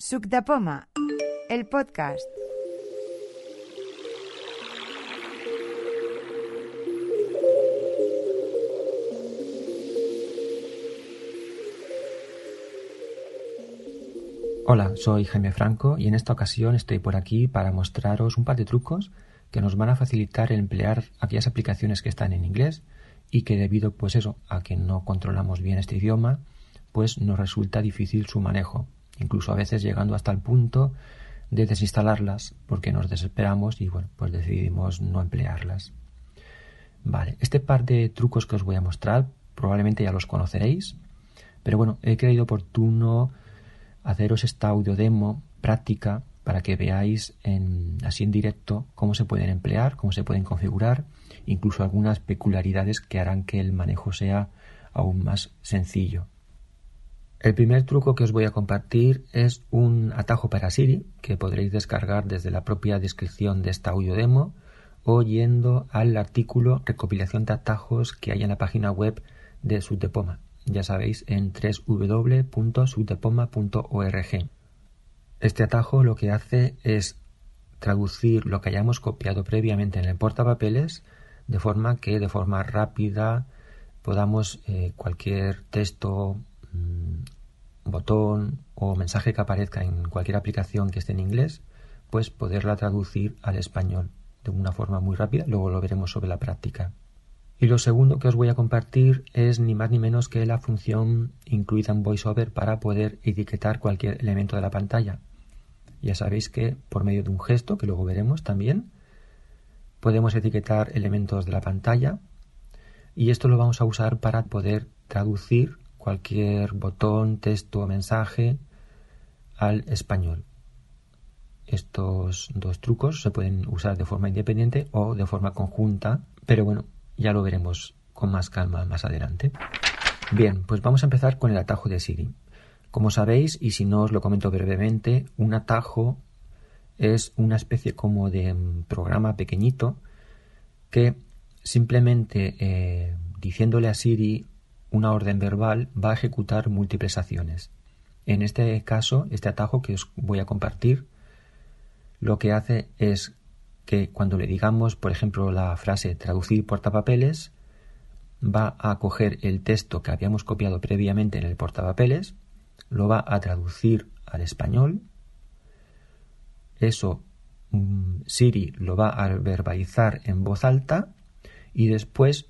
Suc de Poma, el podcast. Hola, soy Jaime Franco y en esta ocasión estoy por aquí para mostraros un par de trucos que nos van a facilitar emplear aquellas aplicaciones que están en inglés y que debido pues eso a que no controlamos bien este idioma pues nos resulta difícil su manejo incluso a veces llegando hasta el punto de desinstalarlas porque nos desesperamos y bueno pues decidimos no emplearlas vale este par de trucos que os voy a mostrar probablemente ya los conoceréis pero bueno he creído oportuno haceros esta audio demo práctica para que veáis así en directo cómo se pueden emplear, cómo se pueden configurar, incluso algunas peculiaridades que harán que el manejo sea aún más sencillo. El primer truco que os voy a compartir es un atajo para Siri que podréis descargar desde la propia descripción de esta audio demo o yendo al artículo recopilación de atajos que hay en la página web de Subdepoma ya sabéis, en www.subdepoma.org. Este atajo lo que hace es traducir lo que hayamos copiado previamente en el portapapeles de forma que de forma rápida podamos eh, cualquier texto, mm, botón o mensaje que aparezca en cualquier aplicación que esté en inglés, pues poderla traducir al español de una forma muy rápida. Luego lo veremos sobre la práctica. Y lo segundo que os voy a compartir es ni más ni menos que la función incluida en VoiceOver para poder etiquetar cualquier elemento de la pantalla. Ya sabéis que por medio de un gesto, que luego veremos también, podemos etiquetar elementos de la pantalla y esto lo vamos a usar para poder traducir cualquier botón, texto o mensaje al español. Estos dos trucos se pueden usar de forma independiente o de forma conjunta, pero bueno, ya lo veremos con más calma más adelante. Bien, pues vamos a empezar con el atajo de Siri. Como sabéis, y si no os lo comento brevemente, un atajo es una especie como de mm, programa pequeñito que simplemente eh, diciéndole a Siri una orden verbal va a ejecutar múltiples acciones. En este caso, este atajo que os voy a compartir, lo que hace es que cuando le digamos, por ejemplo, la frase traducir portapapeles, va a coger el texto que habíamos copiado previamente en el portapapeles, lo va a traducir al español, eso mm, Siri lo va a verbalizar en voz alta y después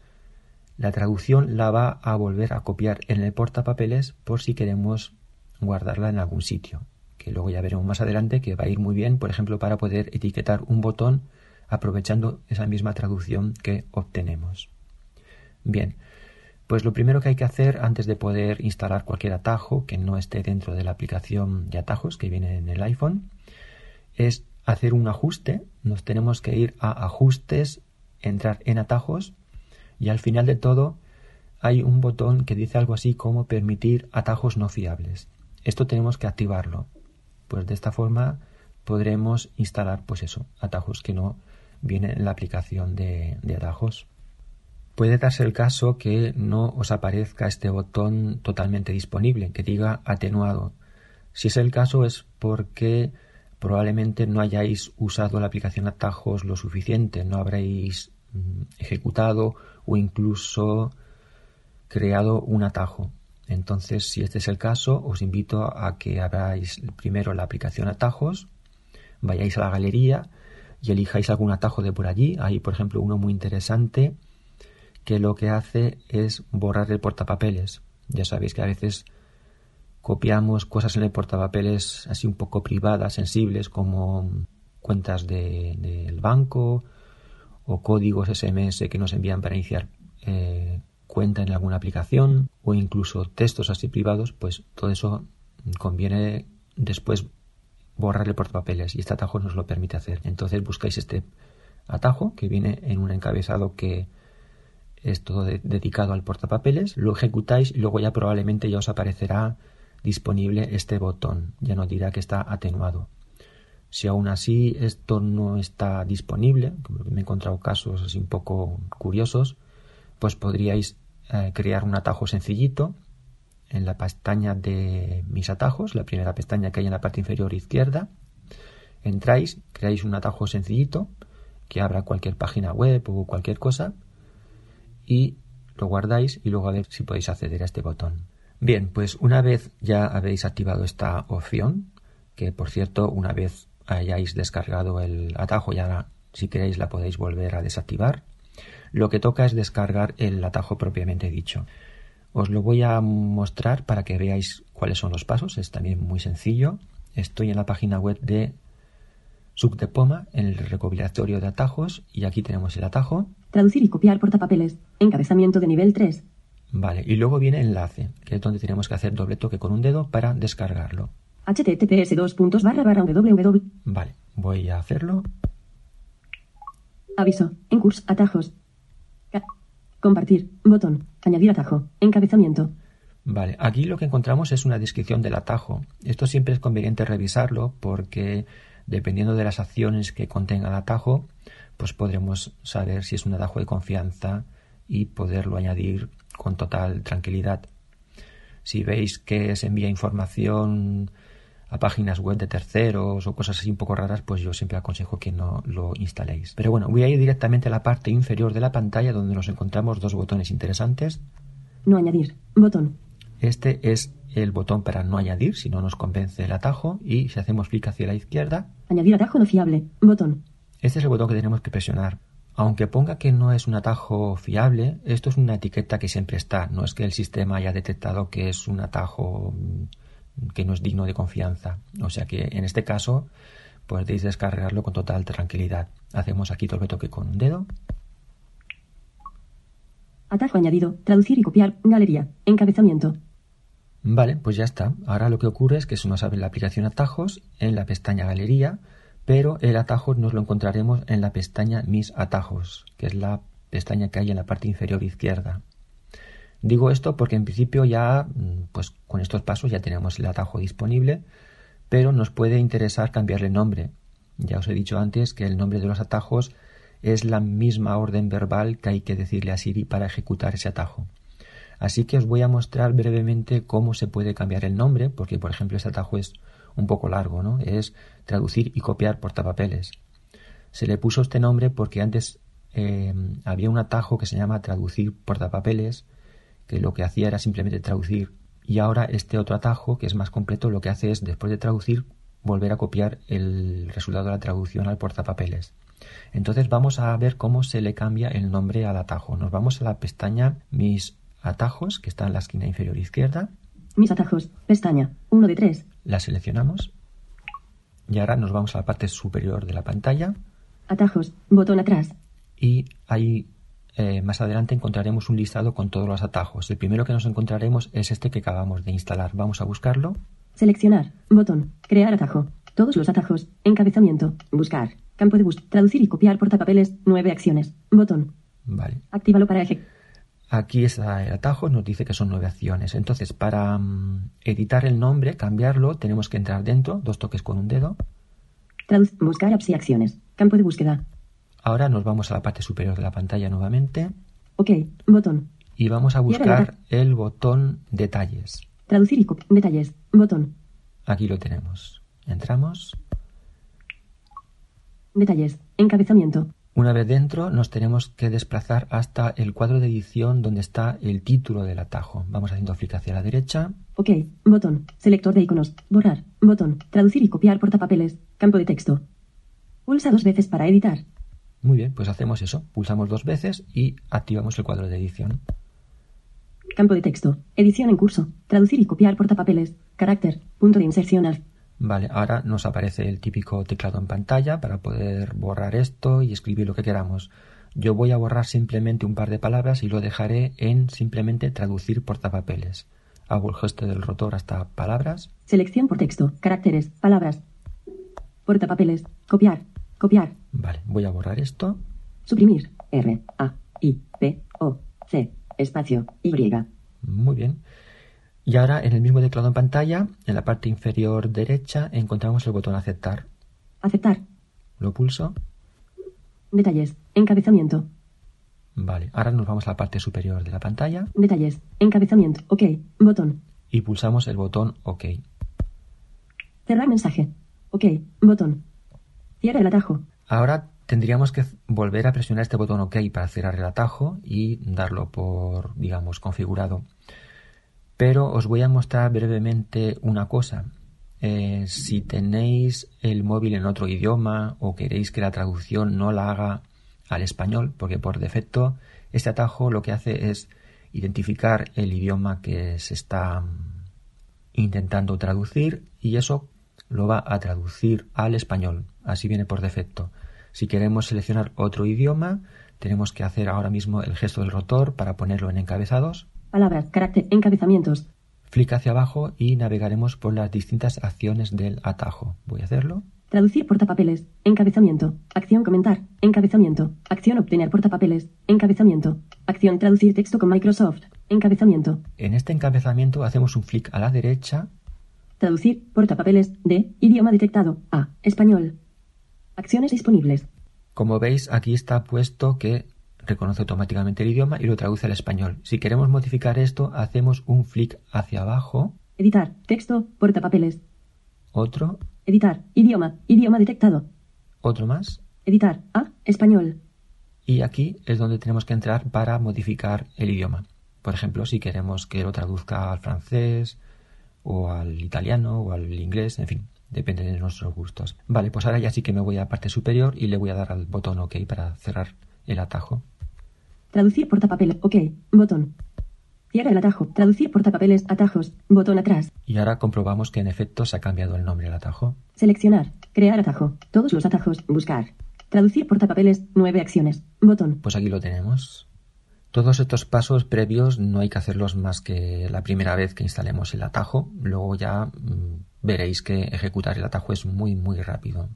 la traducción la va a volver a copiar en el portapapeles por si queremos guardarla en algún sitio que luego ya veremos más adelante que va a ir muy bien, por ejemplo, para poder etiquetar un botón aprovechando esa misma traducción que obtenemos. Bien, pues lo primero que hay que hacer antes de poder instalar cualquier atajo que no esté dentro de la aplicación de atajos que viene en el iPhone es hacer un ajuste. Nos tenemos que ir a ajustes, entrar en atajos y al final de todo hay un botón que dice algo así como permitir atajos no fiables. Esto tenemos que activarlo. Pues de esta forma podremos instalar, pues eso, atajos que no vienen en la aplicación de, de atajos. Puede darse el caso que no os aparezca este botón totalmente disponible, que diga atenuado. Si es el caso es porque probablemente no hayáis usado la aplicación atajos lo suficiente, no habréis ejecutado o incluso creado un atajo. Entonces, si este es el caso, os invito a que abráis primero la aplicación atajos, vayáis a la galería y elijáis algún atajo de por allí. Hay, por ejemplo, uno muy interesante que lo que hace es borrar el portapapeles. Ya sabéis que a veces copiamos cosas en el portapapeles así un poco privadas, sensibles, como cuentas del de, banco o códigos SMS que nos envían para iniciar eh, cuenta en alguna aplicación o incluso textos así privados, pues todo eso conviene después borrar el portapapeles y este atajo nos lo permite hacer. Entonces buscáis este atajo que viene en un encabezado que es todo dedicado al portapapeles, lo ejecutáis y luego ya probablemente ya os aparecerá disponible este botón, ya no dirá que está atenuado. Si aún así esto no está disponible, me he encontrado casos así un poco curiosos, pues podríais eh, crear un atajo sencillito en la pestaña de mis atajos, la primera pestaña que hay en la parte inferior izquierda. Entráis, creáis un atajo sencillito que abra cualquier página web o cualquier cosa y lo guardáis y luego a ver si podéis acceder a este botón. Bien, pues una vez ya habéis activado esta opción, que por cierto, una vez hayáis descargado el atajo, ya si queréis la podéis volver a desactivar, lo que toca es descargar el atajo propiamente dicho. Os lo voy a mostrar para que veáis cuáles son los pasos. Es también muy sencillo. Estoy en la página web de Subdepoma en el recopilatorio de atajos y aquí tenemos el atajo. Traducir y copiar portapapeles. Encabezamiento de nivel 3. Vale, y luego viene enlace, que es donde tenemos que hacer doble toque con un dedo para descargarlo. Https dos puntos barra barra www. Vale, voy a hacerlo. Aviso. En curso. Atajos. Ca- compartir. Botón. Añadir atajo. Encabezamiento. Vale, aquí lo que encontramos es una descripción del atajo. Esto siempre es conveniente revisarlo porque dependiendo de las acciones que contenga el atajo, pues podremos saber si es un atajo de confianza y poderlo añadir con total tranquilidad. Si veis que se envía información a páginas web de terceros o cosas así un poco raras, pues yo siempre aconsejo que no lo instaléis. Pero bueno, voy a ir directamente a la parte inferior de la pantalla donde nos encontramos dos botones interesantes. No añadir. Botón. Este es el botón para no añadir si no nos convence el atajo y si hacemos clic hacia la izquierda, Añadir atajo no fiable. Botón. este es el botón que tenemos que presionar. Aunque ponga que no es un atajo fiable, esto es una etiqueta que siempre está. No es que el sistema haya detectado que es un atajo mm, que no es digno de confianza. O sea que en este caso podéis descargarlo con total tranquilidad. Hacemos aquí doble toque con un dedo. Atajo añadido. Traducir y copiar. Galería. Encabezamiento. Vale, pues ya está. Ahora lo que ocurre es que se nos abre la aplicación atajos en la pestaña galería, pero el atajo nos lo encontraremos en la pestaña mis atajos, que es la pestaña que hay en la parte inferior izquierda. Digo esto porque en principio ya, mm, pues con estos pasos ya tenemos el atajo disponible, pero nos puede interesar cambiarle nombre. Ya os he dicho antes que el nombre de los atajos es la misma orden verbal que hay que decirle a Siri para ejecutar ese atajo. Así que os voy a mostrar brevemente cómo se puede cambiar el nombre, porque por ejemplo este atajo es un poco largo, ¿no? Es traducir y copiar portapapeles. Se le puso este nombre porque antes eh, había un atajo que se llama traducir portapapeles, que lo que hacía era simplemente traducir. Y ahora este otro atajo, que es más completo, lo que hace es, después de traducir, volver a copiar el resultado de la traducción al portapapeles. Entonces vamos a ver cómo se le cambia el nombre al atajo. Nos vamos a la pestaña Mis atajos, que está en la esquina inferior izquierda. Mis atajos. Pestaña. 1 de 3. La seleccionamos. Y ahora nos vamos a la parte superior de la pantalla. Atajos. Botón atrás. Y ahí eh, más adelante encontraremos un listado con todos los atajos. El primero que nos encontraremos es este que acabamos de instalar. Vamos a buscarlo. Seleccionar. Botón. Crear atajo. Todos los atajos. Encabezamiento. Buscar. Campo de bus. Traducir y copiar portapapeles. 9 acciones. Botón. Vale. Actívalo para ejecutar. Aquí está el atajo, nos dice que son nueve acciones. Entonces, para mm, editar el nombre, cambiarlo, tenemos que entrar dentro, dos toques con un dedo. Traduc buscar apps y acciones. Campo de búsqueda. Ahora nos vamos a la parte superior de la pantalla nuevamente Ok. Botón. y vamos a buscar el botón detalles. Traducir y copiar. Detalles. Botón. Aquí lo tenemos. Entramos. Detalles. Encabezamiento. Una vez dentro, nos tenemos que desplazar hasta el cuadro de edición donde está el título del atajo. Vamos haciendo clic hacia la derecha. Ok. Botón. Selector de iconos. Borrar. Botón. Traducir y copiar portapapeles. Campo de texto. Pulsa dos veces para editar. Muy bien, pues hacemos eso. Pulsamos dos veces y activamos el cuadro de edición. Campo de texto. Edición en curso. Traducir y copiar portapapeles. Carácter. Punto de inserción al. Vale, ahora nos aparece el típico teclado en pantalla para poder borrar esto y escribir lo que queramos. Yo voy a borrar simplemente un par de palabras y lo dejaré en simplemente traducir portapapeles. Hago el gesto del rotor hasta palabras. Selección por texto. Caracteres. Palabras. Portapapeles. Copiar. Copiar. Vale, voy a borrar esto. Suprimir. R. A. I. P. O. C. Espacio. Y. Muy bien. Y ahora en el mismo teclado en pantalla, en la parte inferior derecha, encontramos el botón aceptar. Aceptar. Lo pulso. Detalles. Encabezamiento. Vale, ahora nos vamos a la parte superior de la pantalla. Detalles. Encabezamiento. Ok. Botón. y pulsamos el botón OK. Cerrar mensaje. OK. Botón. Cierra el atajo. Ahora tendríamos que volver a presionar este botón OK para cerrar el atajo y darlo por, digamos, configurado. Pero os voy a mostrar brevemente una cosa. Eh, si tenéis el móvil en otro idioma o queréis que la traducción no la haga al español, porque por defecto este atajo lo que hace es identificar el idioma que se está mm, intentando traducir y eso lo va a traducir al español. Así viene por defecto. Si queremos seleccionar otro idioma, tenemos que hacer ahora mismo el gesto del rotor para ponerlo en encabezados. Palabras, carácter, encabezamientos. Flick hacia abajo y navegaremos por las distintas acciones del atajo. Voy a hacerlo. Traducir portapapeles. Encabezamiento. Acción comentar. Encabezamiento. Acción obtener portapapeles. Encabezamiento. Acción traducir texto con Microsoft. Encabezamiento. En este encabezamiento hacemos un flick a la derecha. Traducir portapapeles de idioma detectado a español. Acciones disponibles. Como veis, aquí está puesto que reconoce automáticamente el idioma y lo traduce al español. Si queremos modificar esto, hacemos un flick hacia abajo. Editar. Texto. Portapapeles. Otro. Editar. Idioma. Idioma detectado. Otro más. Editar. A. Español. Y aquí es donde tenemos que entrar para modificar el idioma. Por ejemplo, si queremos que lo traduzca al francés o al italiano o al inglés, en fin, depende de nuestros gustos. Vale, pues ahora ya sí que me voy a la parte superior y le voy a dar al botón OK para cerrar el atajo. Traducir portapapeles. OK. Botón. Cierra el atajo. Traducir portapapeles. Atajos. Botón atrás. Y ahora comprobamos que en efecto se ha cambiado el nombre del atajo. Seleccionar. Crear atajo. Todos los atajos. Buscar. Traducir portapapeles. Nueve acciones. Botón. Pues aquí lo tenemos. Todos estos pasos previos no hay que hacerlos más que la primera vez que instalemos el atajo. Luego ya mm, veréis que ejecutar el atajo es muy muy rápido.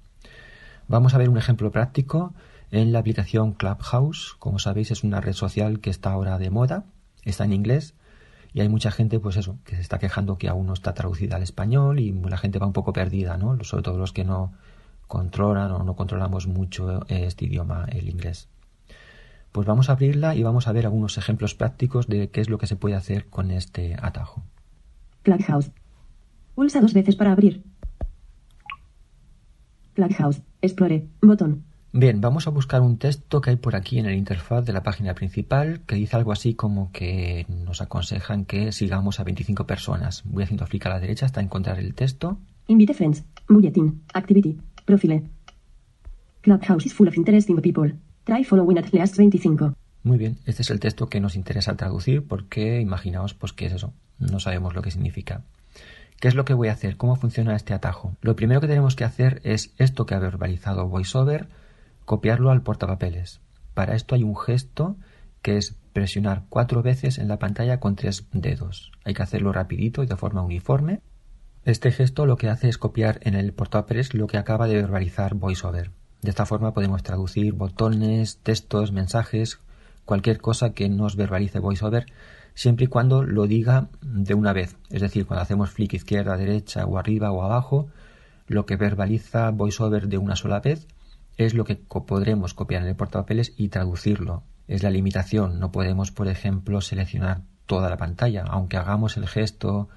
Vamos a ver un ejemplo práctico en la aplicación Clubhouse. Como sabéis es una red social que está ahora de moda está en inglés y hay mucha gente, pues eso, que se está quejando que aún no está traducida al español y la gente va un poco perdida, ¿no? Sobre todo los que no controlan o no controlamos mucho este idioma, el inglés. Pues vamos a abrirla y vamos a ver algunos ejemplos prácticos de qué es lo que se puede hacer con este atajo. Clubhouse. Pulsa dos veces para abrir. Clubhouse. Explore. Botón. Bien, vamos a buscar un texto que hay por aquí en el interfaz de la página principal que dice algo así como que nos aconsejan que sigamos a 25 personas. Voy haciendo clic a la derecha hasta encontrar el texto. Invite friends. Bulletin. Activity. Profile. Clubhouse is full of interesting people. Try following at least 25. Muy bien, este es el texto que nos interesa traducir porque imaginaos pues qué es eso, no sabemos lo que significa. ¿Qué es lo que voy a hacer? ¿Cómo funciona este atajo? Lo primero que tenemos que hacer es esto que ha verbalizado VoiceOver, copiarlo al portapapeles. Para esto hay un gesto que es presionar cuatro veces en la pantalla con tres dedos. Hay que hacerlo rapidito y de forma uniforme. Este gesto lo que hace es copiar en el portapapeles lo que acaba de verbalizar VoiceOver. De esta forma podemos traducir botones, textos, mensajes, cualquier cosa que nos verbalice VoiceOver, siempre y cuando lo diga de una vez. Es decir, cuando hacemos flick izquierda, derecha o arriba o abajo, lo que verbaliza VoiceOver de una sola vez es lo que podremos copiar en el portapapeles y traducirlo. Es la limitación. No podemos, por ejemplo, seleccionar toda la pantalla, aunque hagamos el gesto,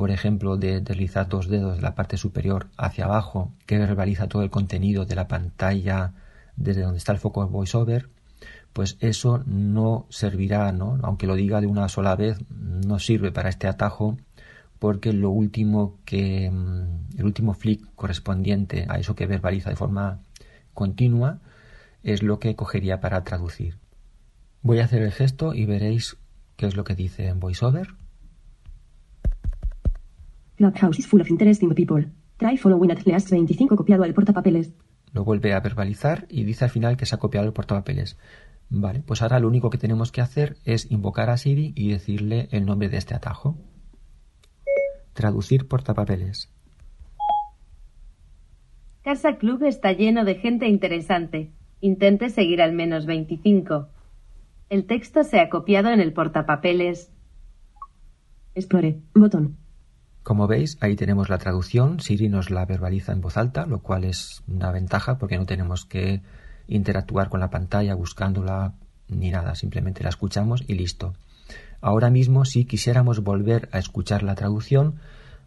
por ejemplo, de deslizar dos dedos de la parte superior hacia abajo, que verbaliza todo el contenido de la pantalla desde donde está el foco VoiceOver, pues eso no servirá, ¿no? Aunque lo diga de una sola vez, no sirve para este atajo porque lo último que mm, el último flick correspondiente a eso que verbaliza de forma continua es lo que cogería para traducir. Voy a hacer el gesto y veréis qué es lo que dice en VoiceOver. Clubhouse is full of interesting people. Try following at least 25 copiado al portapapeles. Lo vuelve a verbalizar y dice al final que se ha copiado el portapapeles. Vale, pues ahora lo único que tenemos que hacer es invocar a Siri y decirle el nombre de este atajo. Traducir portapapeles. Casa Club está lleno de gente interesante. Intente seguir al menos 25. El texto se ha copiado en el portapapeles. Explore. Botón. Como veis, ahí tenemos la traducción. Siri nos la verbaliza en voz alta, lo cual es una ventaja porque no tenemos que interactuar con la pantalla buscándola ni nada. Simplemente la escuchamos y listo. Ahora mismo, si quisiéramos volver a escuchar la traducción,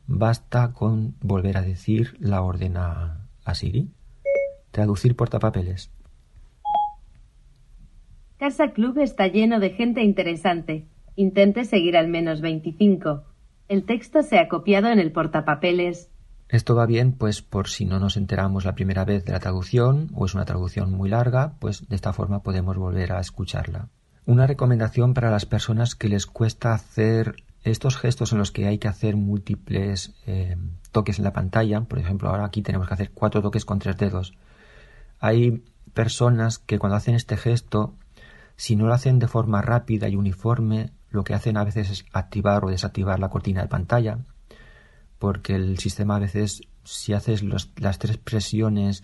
basta con volver a decir la orden a, Siri. Traducir portapapeles. Casa Club está lleno de gente interesante. Intente seguir al menos 25. El texto se ha copiado en el portapapeles. Esto va bien, pues por si no nos enteramos la primera vez de la traducción o es una traducción muy larga, pues de esta forma podemos volver a escucharla. Una recomendación para las personas que les cuesta hacer estos gestos en los que hay que hacer múltiples eh, toques en la pantalla, por ejemplo, ahora aquí tenemos que hacer cuatro toques con tres dedos. Hay personas que cuando hacen este gesto, si no lo hacen de forma rápida y uniforme, lo que hacen a veces es activar o desactivar la cortina de pantalla, porque el sistema a veces, si haces las tres presiones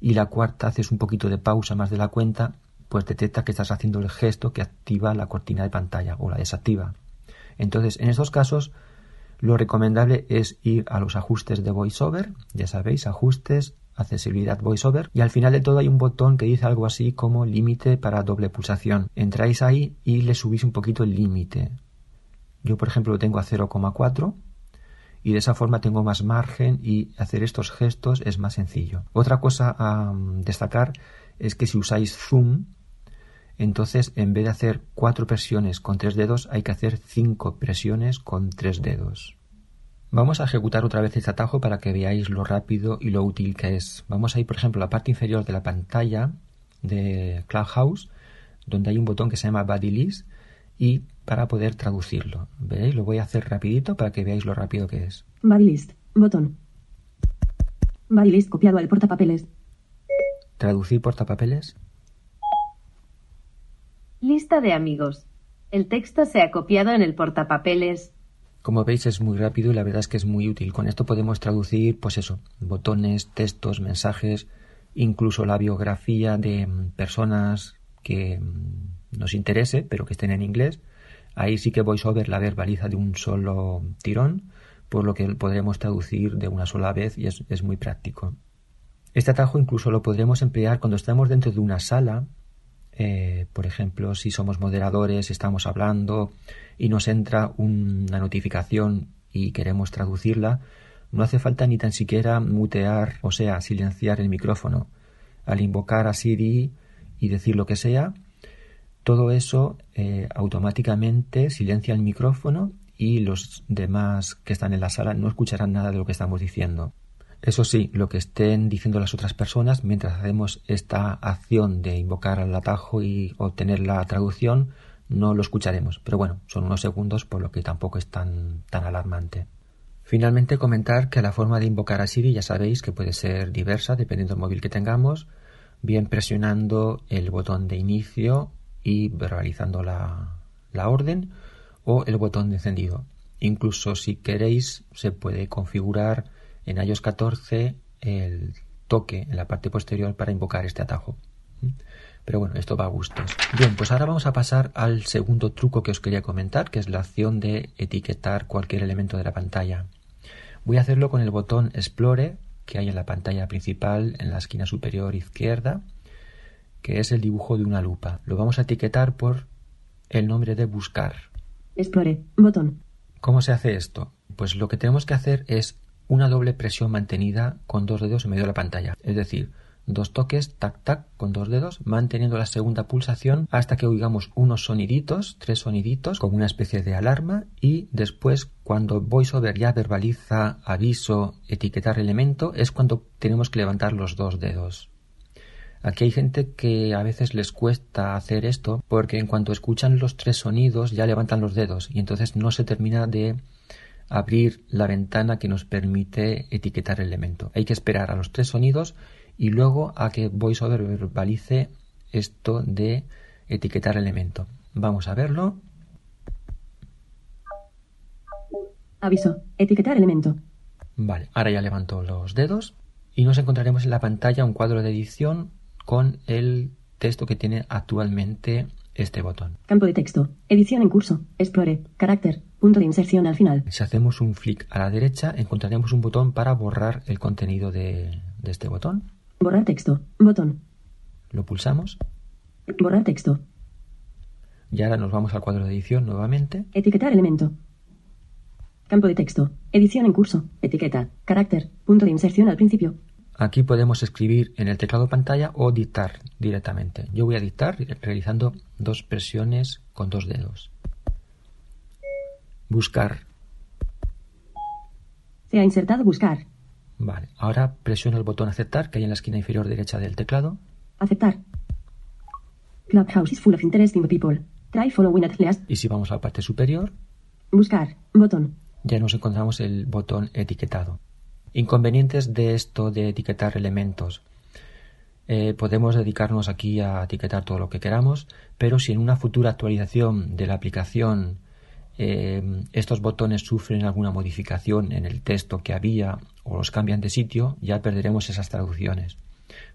y la cuarta haces un poquito de pausa más de la cuenta, pues detecta que estás haciendo el gesto que activa la cortina de pantalla o la desactiva. Entonces, en estos casos, lo recomendable es ir a los ajustes de VoiceOver, ya sabéis, ajustes, accesibilidad VoiceOver, y al final de todo hay un botón que dice algo así como límite para doble pulsación. Entráis ahí y le subís un poquito el límite. Yo, por ejemplo, lo tengo a 0,4 y de esa forma tengo más margen y hacer estos gestos es más sencillo. Otra cosa a destacar es que si usáis Zoom, entonces en vez de hacer cuatro presiones con tres dedos hay que hacer cinco presiones con tres dedos. Vamos a ejecutar otra vez este atajo para que veáis lo rápido y lo útil que es. Vamos a ir, por ejemplo, a la parte inferior de la pantalla de Clubhouse, donde hay un botón que se llama Body List y para poder traducirlo. ¿Veis? Lo voy a hacer rapidito para que veáis lo rápido que es. Body List, botón. Body List copiado al portapapeles. Traducir portapapeles. Lista de amigos. El texto se ha copiado en el portapapeles. Como veis es muy rápido y la verdad es que es muy útil. Con esto podemos traducir, pues eso, botones, textos, mensajes, incluso la biografía de mm, personas que mm, nos interese, pero que estén en inglés. Ahí sí que VoiceOver la verbaliza de un solo tirón, por lo que podremos traducir de una sola vez y es, es muy práctico. Este atajo incluso lo podremos emplear cuando estamos dentro de una sala eh, por ejemplo, si somos moderadores, estamos hablando y nos entra una notificación y queremos traducirla, no hace falta ni tan siquiera mutear, o sea, silenciar el micrófono. Al invocar a Siri y decir lo que sea, todo eso eh, automáticamente silencia el micrófono y los demás que están en la sala no escucharán nada de lo que estamos diciendo. Eso sí, lo que estén diciendo las otras personas mientras hacemos esta acción de invocar al atajo y obtener la traducción, no lo escucharemos. Pero bueno, son unos segundos por lo que tampoco es tan, tan alarmante. Finalmente comentar que la forma de invocar a Siri ya sabéis que puede ser diversa dependiendo del móvil que tengamos, bien presionando el botón de inicio y verbalizando la, la orden o el botón de encendido. Incluso si queréis se puede configurar en iOS 14 el toque en la parte posterior para invocar este atajo. Pero bueno, esto va a gustos. Bien, pues ahora vamos a pasar al segundo truco que os quería comentar, que es la acción de etiquetar cualquier elemento de la pantalla. Voy a hacerlo con el botón Explore que hay en la pantalla principal en la esquina superior izquierda, que es el dibujo de una lupa. Lo vamos a etiquetar por el nombre de buscar. Explore, botón. ¿Cómo se hace esto? Pues lo que tenemos que hacer es una doble presión mantenida con dos dedos en medio de la pantalla. Es decir, dos toques, tac, tac, con dos dedos, manteniendo la segunda pulsación hasta que oigamos unos soniditos, tres soniditos, como una especie de alarma, y después, cuando VoiceOver ya verbaliza aviso, etiquetar elemento, es cuando tenemos que levantar los dos dedos. Aquí hay gente que a veces les cuesta hacer esto porque en cuanto escuchan los tres sonidos ya levantan los dedos y entonces no se termina de abrir la ventana que nos permite etiquetar el elemento. Hay que esperar a los tres sonidos y luego a que VoiceOver verbalice esto de etiquetar elemento. Vamos a verlo. Aviso. Etiquetar elemento. Vale, ahora ya levanto los dedos y nos encontraremos en la pantalla un cuadro de edición con el texto que tiene actualmente este botón. Campo de texto. Edición en curso. Explore. Carácter. Punto de inserción al final. Si hacemos un flick a la derecha, encontraremos un botón para borrar el contenido de, de este botón. Borrar texto. Botón. Lo pulsamos. Borrar texto. Y ahora nos vamos al cuadro de edición nuevamente. Etiquetar elemento. Campo de texto. Edición en curso. Etiqueta. Carácter. Punto de inserción al principio. Aquí podemos escribir en el teclado pantalla o dictar directamente. Yo voy a dictar realizando dos presiones con dos dedos. Buscar. Se ha insertado buscar. Vale, ahora presiono el botón aceptar que hay en la esquina inferior derecha del teclado. Aceptar. Clubhouse is full of interesting people. Try following at least. Y si vamos a la parte superior, Buscar. Botón. ya nos encontramos el botón etiquetado. Inconvenientes de esto de etiquetar elementos. Eh, podemos dedicarnos aquí a etiquetar todo lo que queramos, pero si en una futura actualización de la aplicación eh, estos botones sufren alguna modificación en el texto que había o los cambian de sitio, ya perderemos esas traducciones.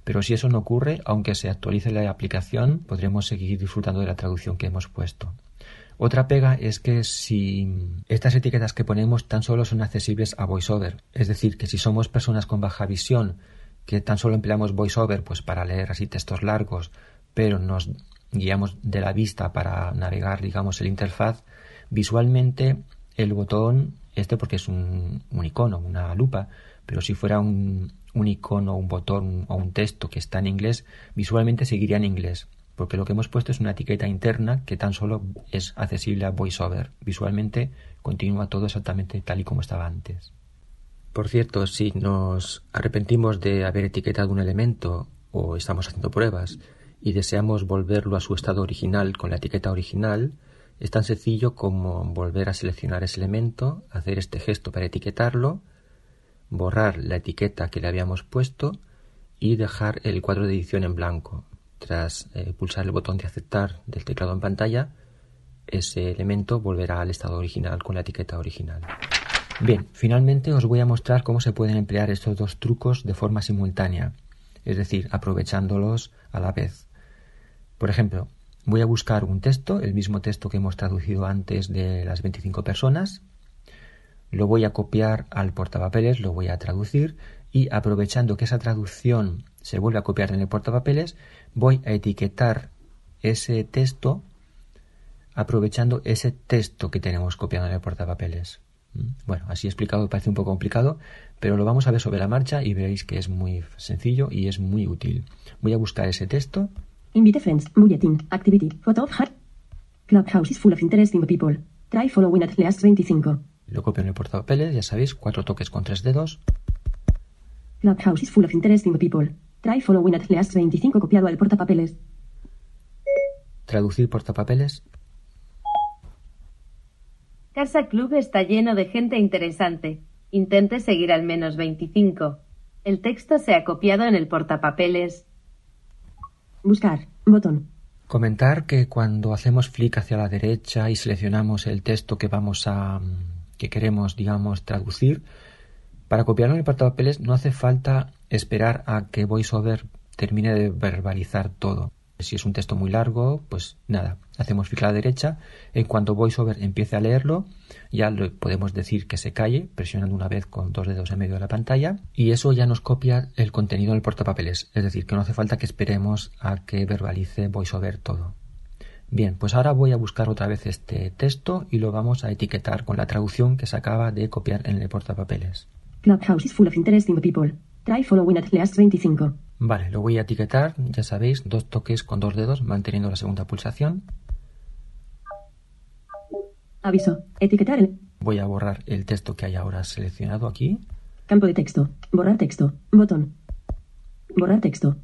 Pero si eso no ocurre, aunque se actualice la aplicación, podremos seguir disfrutando de la traducción que hemos puesto. Otra pega es que si estas etiquetas que ponemos tan solo son accesibles a VoiceOver, es decir, que si somos personas con baja visión, que tan solo empleamos VoiceOver pues para leer así textos largos, pero nos guiamos de la vista para navegar, digamos, el interfaz, visualmente el botón, este porque es un, un icono, una lupa, pero si fuera un, un icono, un botón o un texto que está en inglés, visualmente seguiría en inglés porque lo que hemos puesto es una etiqueta interna que tan solo es accesible a VoiceOver. Visualmente continúa todo exactamente tal y como estaba antes. Por cierto, si nos arrepentimos de haber etiquetado un elemento o estamos haciendo pruebas y deseamos volverlo a su estado original con la etiqueta original, es tan sencillo como volver a seleccionar ese elemento, hacer este gesto para etiquetarlo, borrar la etiqueta que le habíamos puesto y dejar el cuadro de edición en blanco. Tras eh, pulsar el botón de aceptar del teclado en pantalla, ese elemento volverá al estado original con la etiqueta original. Bien, finalmente os voy a mostrar cómo se pueden emplear estos dos trucos de forma simultánea, es decir, aprovechándolos a la vez. Por ejemplo, voy a buscar un texto, el mismo texto que hemos traducido antes de las 25 personas, lo voy a copiar al portapapeles, lo voy a traducir y aprovechando que esa traducción se vuelve a copiar en el portapapeles, voy a etiquetar ese texto aprovechando ese texto que tenemos copiado en el portapapeles. ¿Mm? Bueno, así explicado parece un poco complicado, pero lo vamos a ver sobre la marcha y veréis que es muy sencillo y es muy útil. Voy a buscar ese texto. Invite friends. Bulletin. Activity. Photo of heart. Clubhouse is full of interesting people. Try following at least 25. Lo copio en el portapapeles, ya sabéis, cuatro toques con tres dedos. Clubhouse is full of interesting people. Try following at least 25 copiado al portapapeles. Traducir portapapeles. Casa Club está lleno de gente interesante. Intente seguir al menos 25. El texto se ha copiado en el portapapeles. Buscar. Botón. Comentar que cuando hacemos flick hacia la derecha y seleccionamos el texto que vamos a que queremos, digamos, traducir, para copiarlo en el portapapeles no hace falta esperar a que VoiceOver termine de verbalizar todo. Si es un texto muy largo, pues nada, hacemos clic a la derecha. En cuanto VoiceOver empiece a leerlo, ya le podemos decir que se calle, presionando una vez con dos dedos en medio de la pantalla, y eso ya nos copia el contenido del portapapeles. Es decir, que no hace falta que esperemos a que verbalice VoiceOver todo. Bien, pues ahora voy a buscar otra vez este texto y lo vamos a etiquetar con la traducción que se acaba de copiar en el portapapeles. Full of interesting people. Try following at least 25. Vale, lo voy a etiquetar, ya sabéis, dos toques con dos dedos, manteniendo la segunda pulsación. Aviso. Etiquetar el Voy a borrar el texto que hay ahora seleccionado aquí. campo de texto. Borrar texto. Botón. Borrar texto.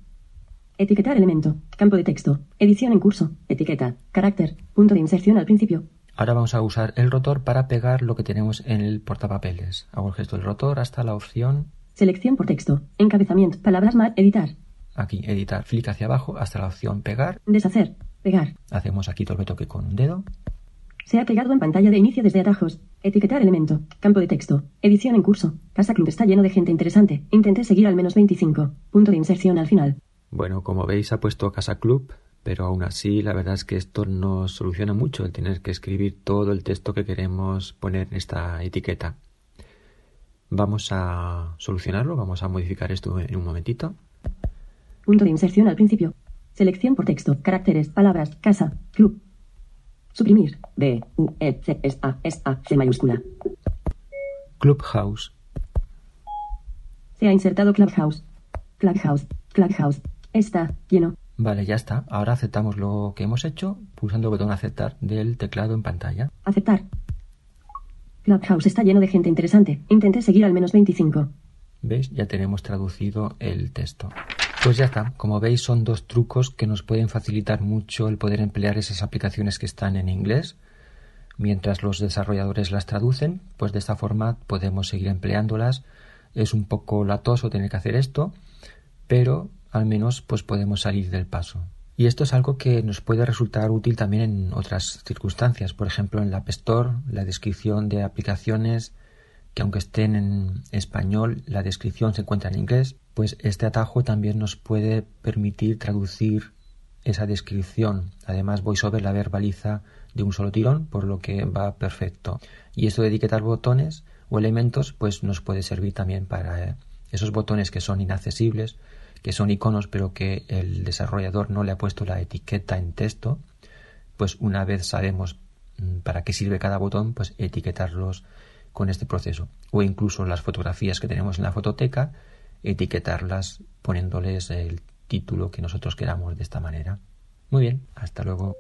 Etiquetar elemento. Campo de texto. Edición en curso. Etiqueta. Carácter. Punto de inserción al principio. Ahora vamos a usar el rotor para pegar lo que tenemos en el portapapeles. Hago el gesto del rotor hasta la opción Selección por texto. Encabezamiento. Palabras más. Editar. aquí, editar, flick hacia abajo hasta la opción pegar. Deshacer. Pegar. Hacemos aquí doble toque con un dedo. Se ha pegado en pantalla de inicio desde atajos. Etiquetar elemento. Campo de texto. Edición en curso. Casa Club está lleno de gente interesante. Intente seguir al menos 25. Punto de inserción al final. Bueno, como veis ha puesto Casa Club, pero aún así la verdad es que esto nos soluciona mucho el tener que escribir todo el texto que queremos poner en esta etiqueta. Vamos a solucionarlo, vamos a modificar esto en un momentito. Punto de inserción al principio. Selección por texto. Caracteres. Palabras. Casa. Club. Suprimir. B, U, E, C, S, A, S, A, C mayúscula. Clubhouse. Se ha insertado Clubhouse. Clubhouse. Clubhouse. Está lleno. Vale, ya está. Ahora aceptamos lo que hemos hecho pulsando el botón aceptar del teclado en pantalla. Aceptar. Clubhouse está lleno de gente interesante. Intente seguir al menos 25. ¿Veis? Ya tenemos traducido el texto. Pues ya está. Como veis, son dos trucos que nos pueden facilitar mucho el poder emplear esas aplicaciones que están en inglés mientras los desarrolladores las traducen. Pues de esta forma podemos seguir empleándolas. Es un poco latoso tener que hacer esto, pero al menos pues podemos salir del paso. Y esto es algo que nos puede resultar útil también en otras circunstancias, por ejemplo en la App Store, la descripción de aplicaciones que aunque estén en español, la descripción se encuentra en inglés, pues este atajo también nos puede permitir traducir esa descripción. Además, VoiceOver la verbaliza de un solo tirón, por lo que va perfecto. Y esto de etiquetar botones o elementos, pues nos puede servir también para eh, esos botones que son inaccesibles, que son iconos, pero que el desarrollador no le ha puesto la etiqueta en texto. Pues una vez sabemos mm, para qué sirve cada botón, pues etiquetarlos con este proceso. O incluso las fotografías que tenemos en la fototeca, etiquetarlas poniéndoles el título que nosotros queramos de esta manera. Muy bien, hasta luego.